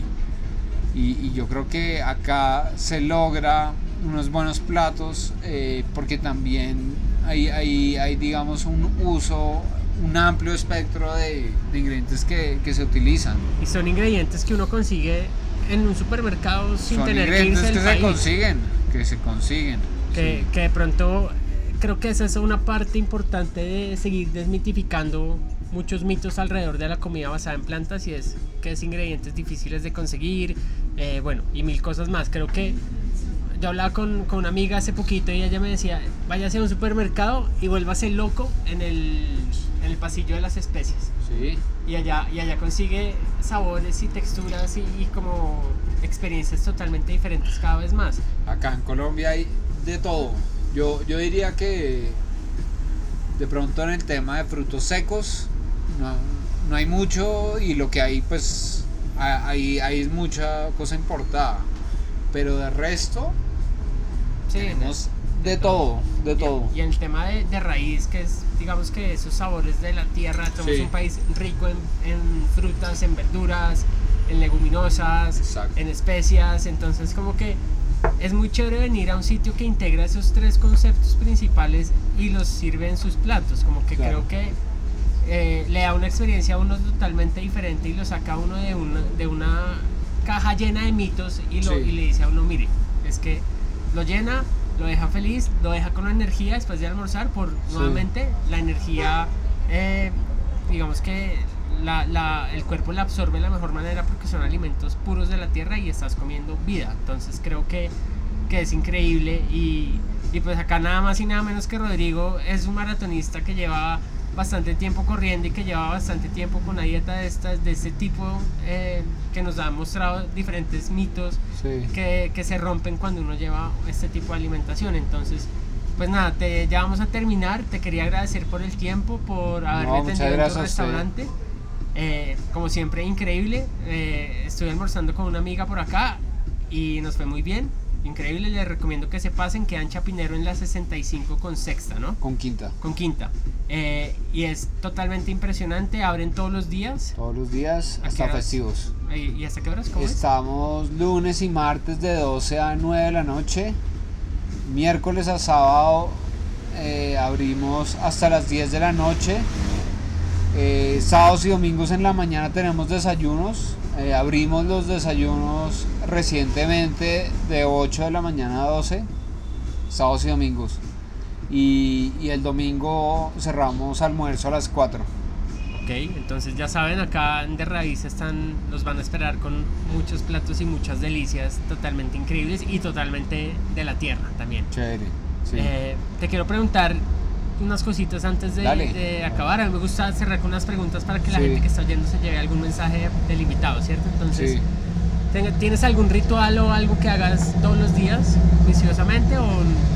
y- y yo creo que acá se logra unos buenos platos eh, porque también hay, hay, hay, digamos un uso, un amplio espectro de, de ingredientes que, que se utilizan. Y son ingredientes que uno consigue en un supermercado sin Son tener que ingredientes irse que del se país. consiguen, que se consiguen. que, Sí. que de pronto eh, creo que esa es una parte importante de seguir desmitificando muchos mitos alrededor de la comida basada en plantas y es que es ingredientes difíciles de conseguir, eh, bueno, y mil cosas más. Creo que yo hablaba con, con una amiga hace poquito y ella me decía, váyase a un supermercado y vuélvase loco en el, en el pasillo de las especies. Sí. Y allá, y allá consigue sabores y texturas y, y como experiencias totalmente diferentes cada vez más. Acá en Colombia hay de todo. Yo, yo diría que de pronto en el tema de frutos secos no, no hay mucho y lo que hay pues ahí, ahí es mucha cosa importada. Pero de resto Sí, tenemos de todo, de Y- todo. Y, el tema de, de raíz, que es, digamos que esos sabores de la tierra, somos Sí. un país rico en, en frutas, en verduras, en leguminosas, Exacto. en especias, entonces como que es muy chévere venir a un sitio que integra esos tres conceptos principales y los sirve en sus platos, como que Claro. creo que eh, le da una experiencia a uno totalmente diferente y lo saca a uno de una, de una caja llena de mitos y, lo, Sí. y le dice a uno, mire, es que lo llena, lo deja feliz, lo deja con energía después de almorzar por nuevamente la energía, eh, digamos que la- la- el cuerpo la absorbe de la mejor manera porque son alimentos puros de la tierra y estás comiendo vida. Entonces creo que, que es increíble y, y pues acá nada más y nada menos que Rodrigo es un maratonista que lleva bastante tiempo corriendo y que lleva bastante tiempo con una dieta de, estas, de este tipo eh, que nos ha mostrado diferentes mitos Sí. que, que se rompen cuando uno lleva este tipo de alimentación. Entonces, pues nada, te, ya vamos a terminar. Te quería agradecer por el tiempo, por haberme atendido en tu restaurante. Eh, como siempre, increíble. Eh, estuve almorzando con una amiga por acá y nos fue muy bien. Increíble, les recomiendo que se pasen. Quedan Chapinero en la 65 con sexta, ¿no? Con quinta. Con quinta. Eh, y es totalmente impresionante. Abren todos los días. Todos los días ¿A qué hasta festivos. ¿Y y hasta qué horas? ¿Cómo es? Estamos lunes y martes de 12 a 9 de la noche. Miércoles a sábado eh, abrimos hasta las 10 de la noche. Eh, sábados y domingos en la mañana tenemos desayunos. Eh, abrimos los desayunos recientemente de 8 de la mañana a 12. Sábados y domingos. Y, y el domingo cerramos almuerzo a las 4. Ok, entonces ya saben, acá en De Raíz están, los van a esperar con muchos platos y muchas delicias totalmente increíbles y totalmente de la tierra también. Chévere. Sí. Eh, te quiero preguntar unas cositas antes de, de acabar. A mí me gusta cerrar con unas preguntas para que la Sí. gente que está oyendo se lleve algún mensaje del invitado, ¿cierto? Entonces, Sí. ¿ten- ¿tienes algún ritual o algo que hagas todos los días, juiciosamente o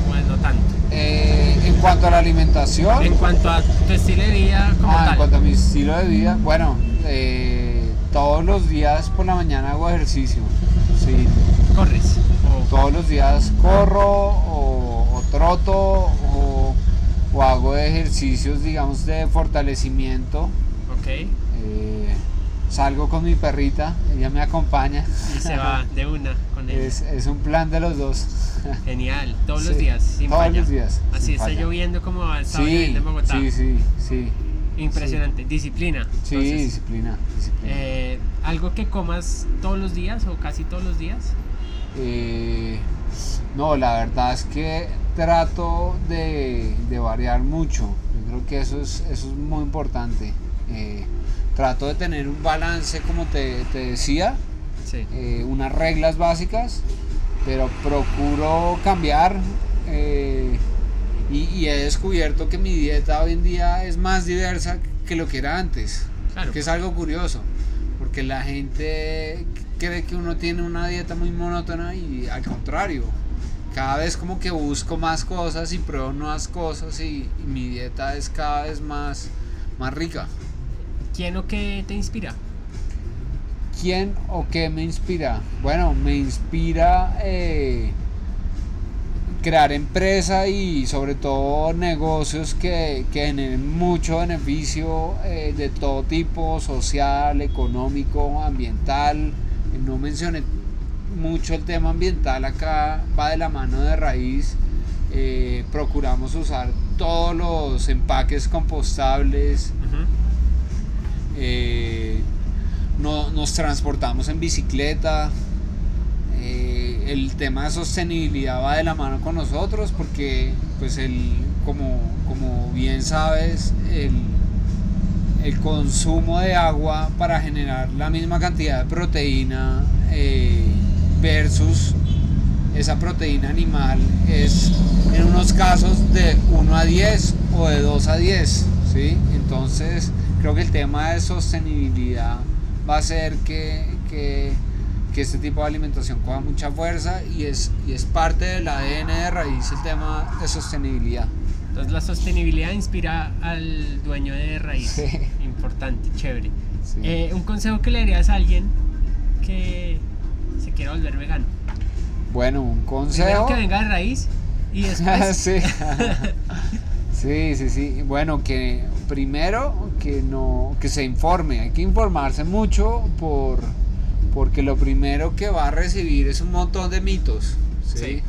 bueno, no tanto? Eh, en cuanto a la alimentación, En cuanto a tu estilo de vida como Ah, en tal. cuanto a mi estilo de vida, bueno, eh, todos los días por la mañana hago ejercicio. Sí, ¿Corres? O- todos los días corro o, o troto o, hago ejercicios, digamos, de fortalecimiento. ok. Eh, salgo con mi perrita, ella me acompaña. Y se va de una con él. Es, es un plan de los dos. Genial, todos los días, sin todos falla. los días, Así está falla. lloviendo como está Sí, en Bogotá. sí, sí, sí. Impresionante, disciplina. Sí, Entonces, disciplina, disciplina. eh, ¿Algo que comas todos los días o casi todos los días? Eh, no, la verdad es que trato de, de variar mucho. Yo creo que eso es, eso es muy importante. Eh, trato de tener un balance, como te, te decía, Sí. eh, unas reglas básicas, pero procuro cambiar. eh, y, y he descubierto que mi dieta hoy en día es más diversa que lo que era antes. Claro. Que es algo curioso, porque la gente cree que uno tiene una dieta muy monótona y al contrario, cada vez como que busco más cosas y pruebo nuevas cosas y, y mi dieta es cada vez más, más rica. ¿Quién o qué te inspira? ¿Quién o qué me inspira? Bueno, me inspira eh, crear empresa y sobre todo negocios que, que generen mucho beneficio eh, de todo tipo, social, económico, ambiental. No mencioné mucho el tema ambiental acá, va de la mano de raíz. Eh, procuramos usar todos los empaques compostables. Eh, no, nos transportamos en bicicleta. el tema de sostenibilidad va de la mano con nosotros porque pues el, como, como bien sabes el, el consumo de agua para generar la misma cantidad de proteína eh, versus esa proteína animal es en unos casos de 1 a 10 o de 2 a 10 ¿sí? entonces creo que el tema de sostenibilidad va a hacer que, que, que este tipo de alimentación coja mucha fuerza y es, y es parte del ADN de raíz el tema de sostenibilidad. Entonces la sostenibilidad inspira al dueño de raíz. Sí. Importante, chévere. Sí. Eh, un consejo que le darías a alguien que se quiera volver vegano. Bueno, un Primero consejo. que venga de raíz y después sí. sí, sí, sí. Bueno, que primero que no que se informe, hay que informarse mucho por porque lo primero que va a recibir es un montón de mitos, ¿sí? Sí.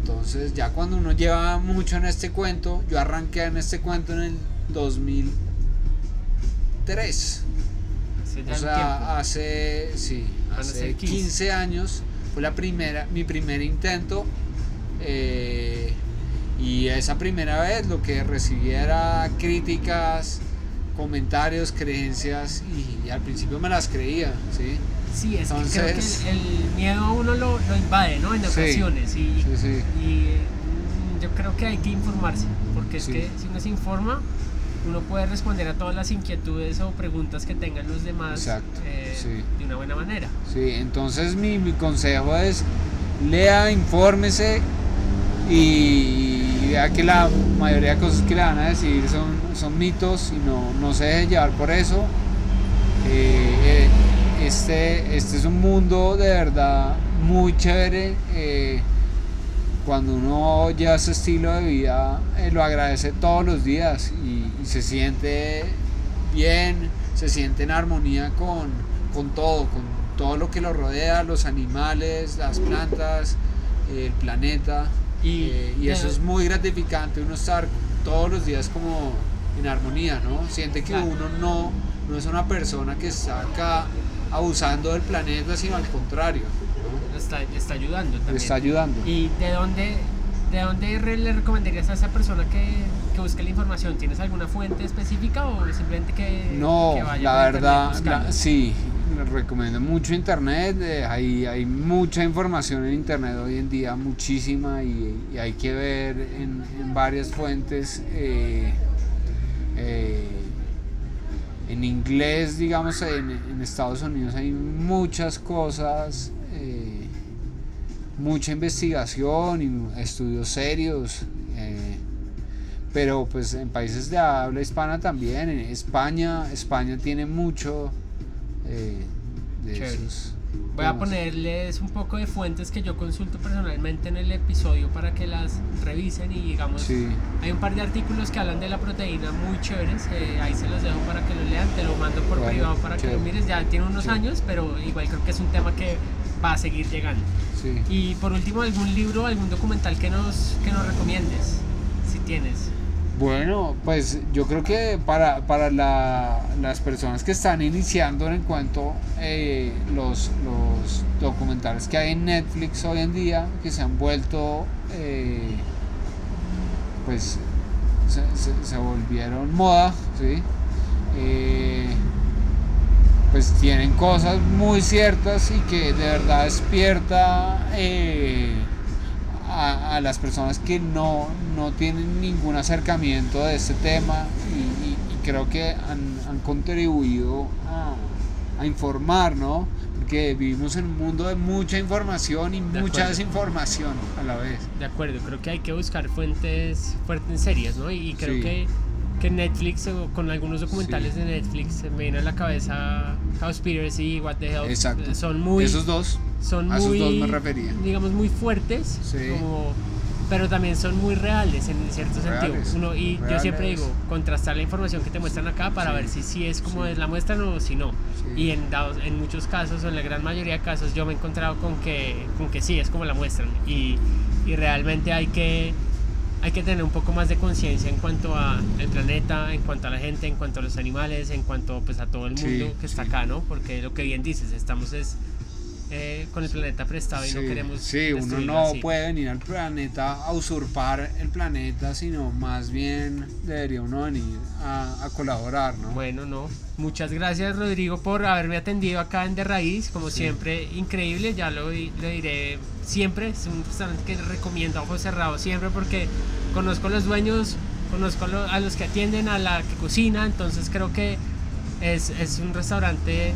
Entonces, ya cuando uno lleva mucho en este cuento, yo arranqué en este cuento en el 2003. hace O sea, hace, sí, hace ser 15. 15 años fue la primera, mi primer intento. eh, y esa primera vez lo que recibí era críticas, comentarios, creencias y, al principio me las creía, ¿sí? Sí, es que creo entonces- que el, el miedo a uno lo, lo invade, ¿no? En Sí, ocasiones. Y, sí, sí. y, mm, yo creo que hay que informarse, porque es que si uno se informa, uno puede responder a todas las inquietudes o preguntas que tengan los demás Exacto, eh, sí. de una buena manera. Sí, entonces mi, mi consejo es lea, infórmese y vea que la mayoría de cosas que le van a decir son, son mitos y no, no se deje llevar por eso. Eh, eh, este, este es un mundo de verdad muy chévere. Cuando uno lleva ese estilo de vida, eh, lo agradece todos los días y, y se siente bien, se siente en armonía con, con todo, con todo lo que lo rodea, los animales, las plantas, el planeta. Y eh, y eso es muy gratificante, uno estar todos los días como en armonía, ¿no? Siente que uno no, no es una persona que está acá abusando del planeta, sino al contrario, está, está ayudando también. Está ayudando. ¿Y de dónde, de dónde le recomendarías a esa persona que, que busque la información? ¿Tienes alguna fuente específica o simplemente que, No, que vaya la verdad, la- sí, les recomiendo mucho internet, eh, hay, hay mucha información en internet hoy en día, muchísima, y, y hay que ver en, en varias fuentes. eh, eh, en inglés, digamos, en, en Estados Unidos hay muchas cosas, eh, mucha investigación y estudios serios. eh, pero pues en países de habla hispana también, en España, España tiene mucho eh, de Chévere. esos Voy a ponerles un poco de fuentes que yo consulto personalmente en el episodio para que las revisen y digamos, Sí. hay un par de artículos que hablan de la proteína muy chéveres, eh, ahí se los dejo para que lo lean, te lo mando por Bueno, privado para que lo mires, ya tiene unos Sí. años, pero igual creo que es un tema que va a seguir llegando. Sí. Y por último, algún libro, algún documental que nos, que nos recomiendes, si tienes. Bueno, pues yo creo que para, para la- las personas que están iniciando en cuanto eh, los, los documentales que hay en Netflix hoy en día, que se han vuelto, eh, pues se, se- se volvieron moda, ¿sí? Eh, pues tienen cosas muy ciertas y que de verdad despierta eh, a, a las personas que no, no tienen ningún acercamiento de este tema y, y- y creo que han, han contribuido a, a informar, ¿no? Porque vivimos en un mundo de mucha información y De mucha acuerdo. desinformación a la vez. De acuerdo, creo que hay que buscar fuentes, fuentes serias, ¿no? Y creo Sí. que, que Netflix, o con algunos documentales Sí. de Netflix, se me viene a la cabeza Cowspiracy y What the Hell. Exacto. eh, Son muy, Esos dos. son a esos muy, dos me refería. digamos, muy fuertes, Sí. como- pero también son muy reales en cierto Reales, sentido. Uno, y yo siempre reales. digo, contrastar la información que te muestran acá para Sí, ver si sí es como sí. es la muestran o si no. Sí. Y en, dados, en muchos casos, o en la gran mayoría de casos, yo me he encontrado con que, con que sí, es como la muestran. Y, y realmente hay que, hay que tener un poco más de conciencia en cuanto al planeta, en cuanto a la gente, en cuanto a los animales, en cuanto pues, a todo el Sí, mundo que está sí. acá, ¿no? Porque lo que bien dices, estamos es eh, con el planeta prestado y no queremos. Sí, uno no puede venir al planeta a usurpar el planeta, sino más bien debería uno venir a, colaborar, ¿no? Bueno, no. Muchas gracias, Rodrigo, por haberme atendido acá en De Raíz. Como siempre, increíble. Ya lo, lo diré siempre. Es un restaurante que recomiendo a ojos cerrados siempre porque conozco a los dueños, conozco a los que atienden, a la que cocina. Entonces, creo que es, es un restaurante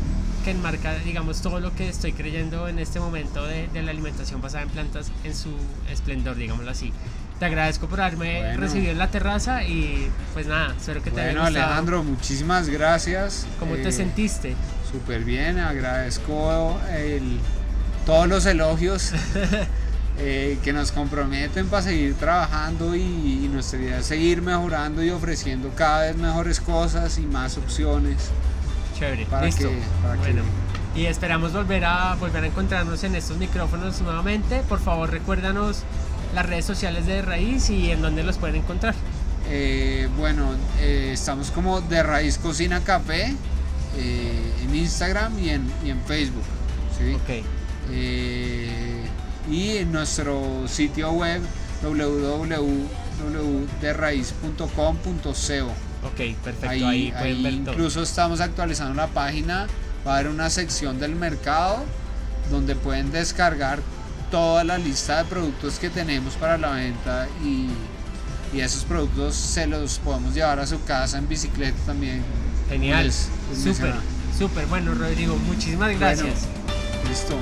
que enmarca, digamos, todo lo que estoy creyendo en este momento de, de, la alimentación basada en plantas en su esplendor, digámoslo así. Te agradezco por haberme recibido en la terraza y pues nada, espero que te haya gustado. Alejandro, muchísimas gracias. ¿Cómo te eh, sentiste? Súper bien, agradezco el, todos los elogios eh, que nos comprometen para seguir trabajando y, y nuestra idea es seguir mejorando y ofreciendo cada vez mejores cosas y más opciones. Chévere, listo. bueno. Y esperamos volver a, volver a encontrarnos en estos micrófonos nuevamente. Por favor, recuérdanos las redes sociales de Raíz y en dónde los pueden encontrar. Eh, bueno, eh, estamos como de Raíz Cocina Café eh, en Instagram y en, y en Facebook. ¿sí? Okay. y en nuestro sitio web www.derraiz.com.co. Ok, perfecto. Ahí, incluso estamos actualizando la página. Va a haber una sección del mercado donde pueden descargar toda la lista de productos que tenemos para la venta y, esos productos se los podemos llevar a su casa en bicicleta también. Genial. Súper, súper. Bueno, Rodrigo, muchísimas gracias. listo.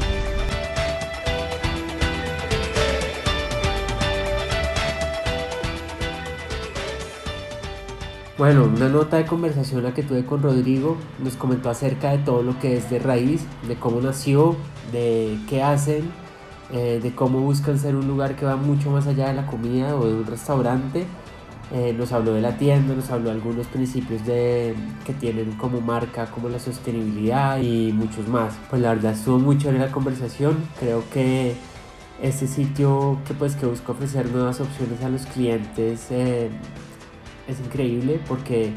Bueno, una nota de conversación la que tuve con Rodrigo nos comentó acerca de todo lo que es de raíz, de cómo nació, de qué hacen, eh, de cómo buscan ser un lugar que va mucho más allá de la comida o de un restaurante. Eh, nos habló de la tienda, nos habló de algunos principios de, que tienen como marca, como la sostenibilidad y muchos más. Pues la verdad estuvo muy chévere la conversación. Creo que este sitio que pues que busca ofrecer nuevas opciones a los clientes eh, es increíble porque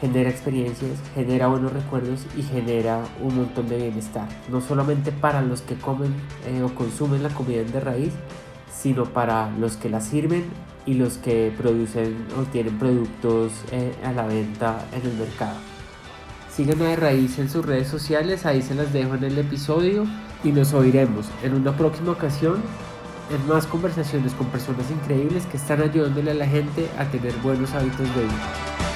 genera experiencias, genera buenos recuerdos y genera un montón de bienestar. No solamente para los que comen eh, o consumen la comida de raíz, sino para los que la sirven y los que producen o tienen productos eh, a la venta en el mercado. Síganme de raíz en sus redes sociales, ahí se las dejo en el episodio y nos oiremos en una próxima ocasión en más conversaciones con personas increíbles que están ayudándole a la gente a tener buenos hábitos de vida.